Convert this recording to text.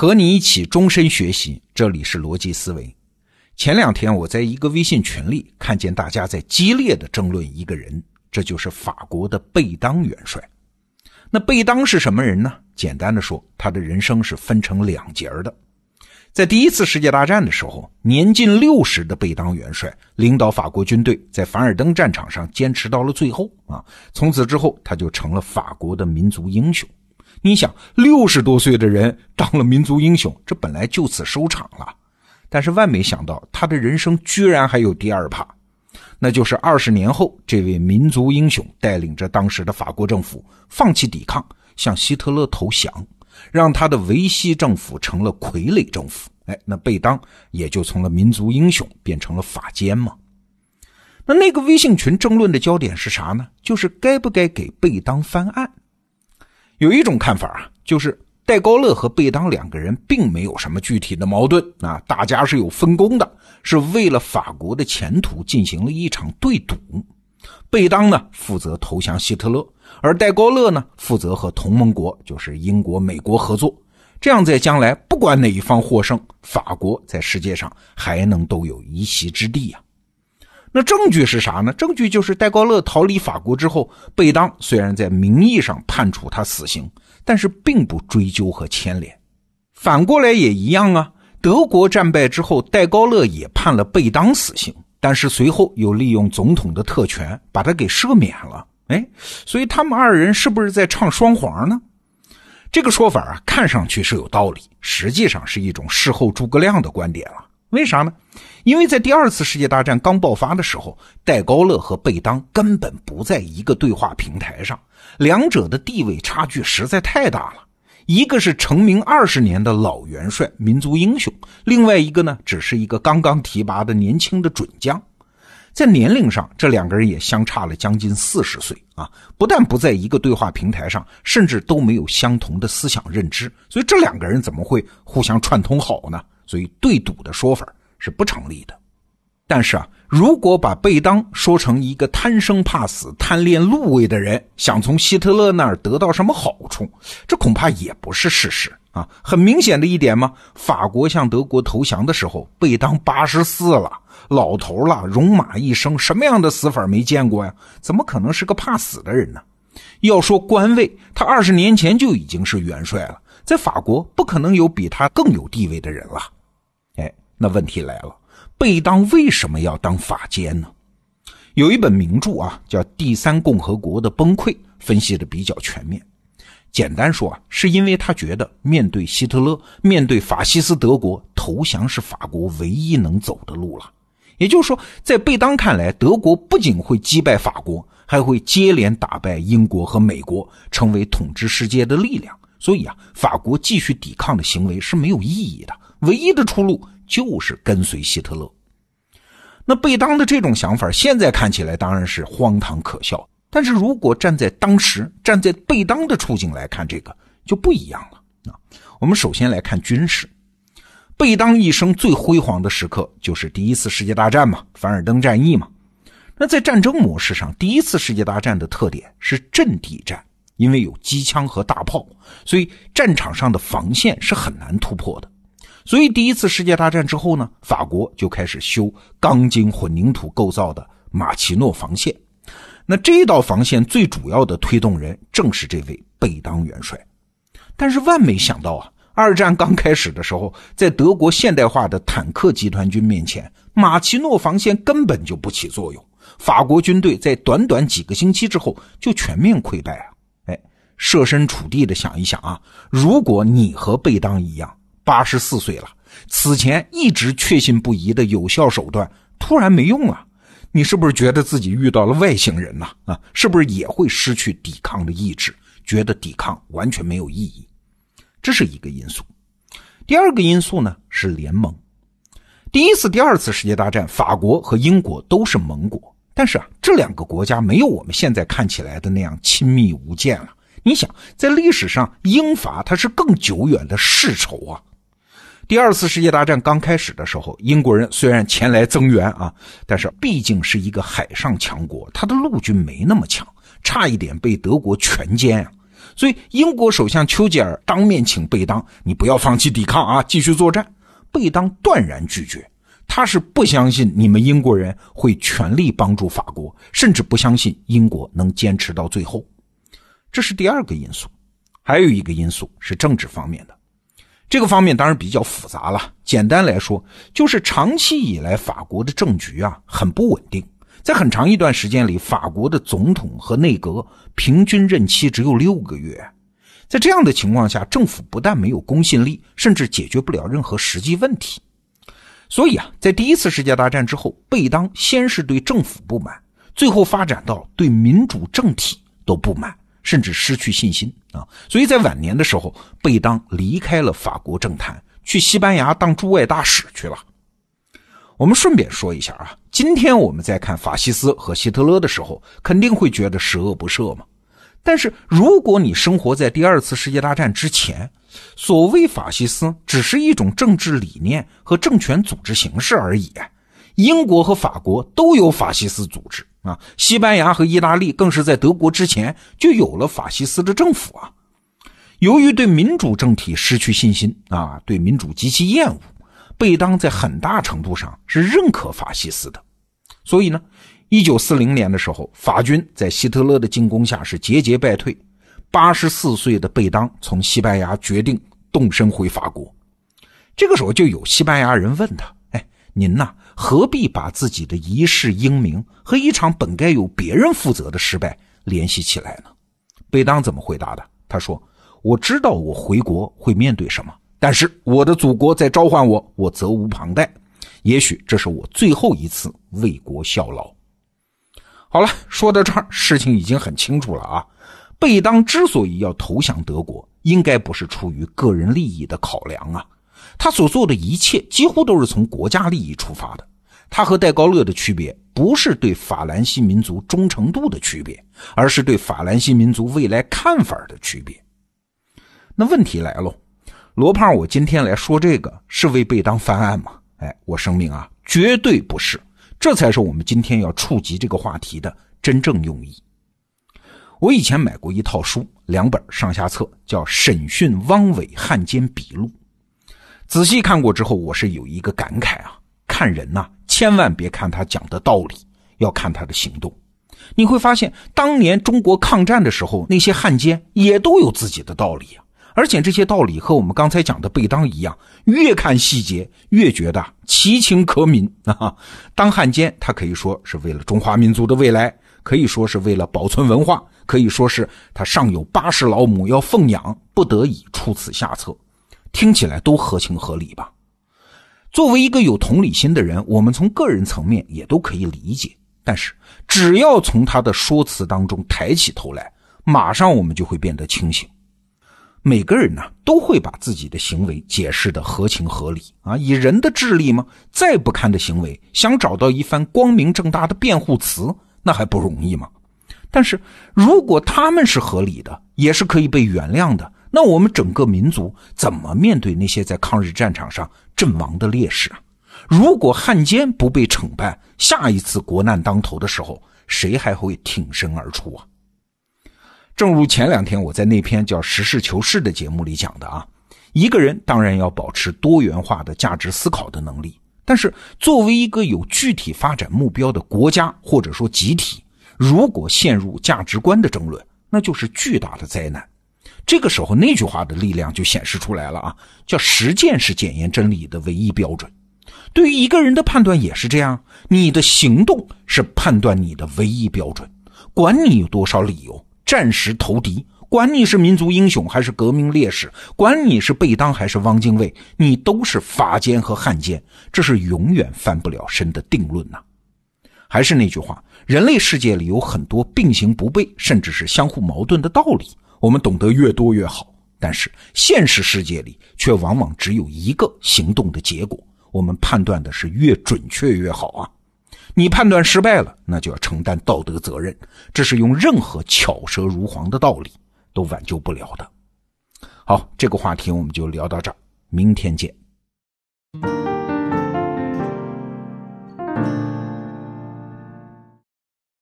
和你一起终身学习，这里是逻辑思维。前两天我在一个微信群里看见大家在激烈的争论一个人，这就是法国的贝当元帅。那贝当是什么人呢？简单的说，他的人生是分成两节的。在第一次世界大战的时候，年近六十的贝当元帅领导法国军队在凡尔登战场上坚持到了最后啊！从此之后，他就成了法国的民族英雄。你想，六十多岁的人当了民族英雄，这本来就此收场了。但是万没想到，他的人生居然还有第二趴，那就是二十年后，这位民族英雄带领着当时的法国政府放弃抵抗，向希特勒投降。让他的维希政府成了傀儡政府，哎，那贝当也就从了民族英雄变成了法监嘛。那那个微信群争论的焦点是啥呢？就是该不该给贝当翻案。有一种看法啊，就是戴高乐和贝当两个人并没有什么具体的矛盾啊，大家是有分工的，是为了法国的前途进行了一场对赌。贝当呢负责投降希特勒。而戴高乐呢，负责和同盟国，就是英国、美国合作，这样在将来不管哪一方获胜，法国在世界上还能都有一席之地呀。那证据是啥呢？证据就是戴高乐逃离法国之后，贝当虽然在名义上判处他死刑，但是并不追究和牵连。反过来也一样啊，德国战败之后，戴高乐也判了贝当死刑，但是随后又利用总统的特权把他给赦免了。哎，所以他们二人是不是在唱双簧呢？这个说法啊，看上去是有道理，实际上是一种事后诸葛亮的观点了。为啥呢？因为在第二次世界大战刚爆发的时候，戴高乐和贝当根本不在一个对话平台上，两者的地位差距实在太大了。一个是成名二十年的老元帅、民族英雄，另外一个呢，只是一个刚刚提拔的年轻的准将。在年龄上，这两个人也相差了将近四十岁啊！不但不在一个对话平台上，甚至都没有相同的思想认知，所以这两个人怎么会互相串通好呢？所以对赌的说法是不成立的。但是啊，如果把贝当说成一个贪生怕死、贪恋禄位的人，想从希特勒那儿得到什么好处，这恐怕也不是事实啊！很明显的一点嘛，法国向德国投降的时候，贝当八十四了。老头了，戎马一生，什么样的死法没见过呀？怎么可能是个怕死的人呢？要说官位，他二十年前就已经是元帅了，在法国不可能有比他更有地位的人了。那问题来了，贝当为什么要当法监呢？有一本名著啊，叫《第三共和国的崩溃》，分析的比较全面。简单说啊，是因为他觉得面对希特勒，面对法西斯德国，投降是法国唯一能走的路了。也就是说，在贝当看来，德国不仅会击败法国，还会接连打败英国和美国，成为统治世界的力量。所以啊，法国继续抵抗的行为是没有意义的，唯一的出路就是跟随希特勒。那贝当的这种想法，现在看起来当然是荒唐可笑。但是如果站在当时，站在贝当的处境来看，这个就不一样了啊。我们首先来看军事。贝当一生最辉煌的时刻就是第一次世界大战嘛，凡尔登战役嘛。那在战争模式上，第一次世界大战的特点是阵地战，因为有机枪和大炮，所以战场上的防线是很难突破的。所以第一次世界大战之后呢，法国就开始修钢筋混凝土构造的马奇诺防线。那这道防线最主要的推动人正是这位贝当元帅。但是万没想到啊！二战刚开始的时候，在德国现代化的坦克集团军面前，马奇诺防线根本就不起作用。法国军队在短短几个星期之后就全面溃败啊！哎，设身处地的想一想啊，如果你和贝当一样，八十四岁了，此前一直确信不疑的有效手段突然没用了，你是不是觉得自己遇到了外星人呢？啊，是不是也会失去抵抗的意志，觉得抵抗完全没有意义？这是一个因素，第二个因素呢是联盟。第一次、第二次世界大战，法国和英国都是盟国，但是啊，这两个国家没有我们现在看起来的那样亲密无间了。你想，在历史上，英法它是更久远的世仇啊。第二次世界大战刚开始的时候，英国人虽然前来增援啊，但是毕竟是一个海上强国，他的陆军没那么强，差一点被德国全歼啊。所以英国首相丘吉尔当面请贝当，你不要放弃抵抗啊，继续作战。贝当断然拒绝，他是不相信你们英国人会全力帮助法国，甚至不相信英国能坚持到最后。这是第二个因素，还有一个因素是政治方面的。这个方面当然比较复杂了。简单来说，就是长期以来法国的政局啊很不稳定，在很长一段时间里，法国的总统和内阁平均任期只有六个月。在这样的情况下，政府不但没有公信力，甚至解决不了任何实际问题。所以啊，在第一次世界大战之后，贝当先是对政府不满，最后发展到对民主政体都不满。甚至失去信心啊！所以在晚年的时候，贝当离开了法国政坛，去西班牙当驻外大使去了。我们顺便说一下啊，今天我们在看法西斯和希特勒的时候，肯定会觉得十恶不赦嘛。但是如果你生活在第二次世界大战之前，所谓法西斯只是一种政治理念和政权组织形式而已。英国和法国都有法西斯组织。啊，西班牙和意大利更是在德国之前就有了法西斯的政府啊。由于对民主政体失去信心啊，对民主极其厌恶，贝当在很大程度上是认可法西斯的。所以呢，一九四零年的时候，法军在希特勒的进攻下是节节败退。八十四岁的贝当从西班牙决定动身回法国。这个时候，就有西班牙人问他：“哎，您呐？”何必把自己的一世英名和一场本该由别人负责的失败联系起来呢？贝当怎么回答的？他说：“我知道我回国会面对什么，但是我的祖国在召唤我，我责无旁贷。也许这是我最后一次为国效劳。”好了，说到这儿，事情已经很清楚了啊。贝当之所以要投降德国，应该不是出于个人利益的考量啊，他所做的一切几乎都是从国家利益出发的。他和戴高乐的区别，不是对法兰西民族忠诚度的区别，而是对法兰西民族未来看法的区别。那问题来喽，罗胖，我今天来说这个是为贝当翻案吗？哎，我声明啊，绝对不是，这才是我们今天要触及这个话题的真正用意。我以前买过一套书，两本上下册，叫《审讯汪伪汉奸笔录》，仔细看过之后，我是有一个感慨啊，看人呐。千万别看他讲的道理，要看他的行动。你会发现，当年中国抗战的时候，那些汉奸也都有自己的道理啊。而且这些道理和我们刚才讲的贝当一样，越看细节越觉得其情可悯啊。当汉奸，他可以说是为了中华民族的未来，可以说是为了保存文化，可以说是他上有八十老母要奉养，不得已出此下策，听起来都合情合理吧。作为一个有同理心的人，我们从个人层面也都可以理解。但是，只要从他的说辞当中抬起头来，马上我们就会变得清醒。每个人呢，都会把自己的行为解释的合情合理啊。以人的智力吗？再不堪的行为，想找到一番光明正大的辩护词，那还不容易吗？但是如果他们是合理的，也是可以被原谅的。那我们整个民族怎么面对那些在抗日战场上阵亡的烈士啊？如果汉奸不被惩办，下一次国难当头的时候，谁还会挺身而出啊？正如前两天我在那篇叫《实事求是》的节目里讲的啊，一个人当然要保持多元化的价值思考的能力，但是作为一个有具体发展目标的国家或者说集体，如果陷入价值观的争论，那就是巨大的灾难。这个时候，那句话的力量就显示出来了啊！叫实践是检验真理的唯一标准。对于一个人的判断也是这样，你的行动是判断你的唯一标准。管你有多少理由，战时投敌，管你是民族英雄还是革命烈士，管你是贝当还是汪精卫，你都是法奸和汉奸，这是永远翻不了身的定论呐。还是那句话，人类世界里有很多并行不悖，甚至是相互矛盾的道理。我们懂得越多越好，但是现实世界里却往往只有一个行动的结果。我们判断的是越准确越好啊！你判断失败了，那就要承担道德责任，这是用任何巧舌如簧的道理都挽救不了的。好，这个话题我们就聊到这儿，明天见。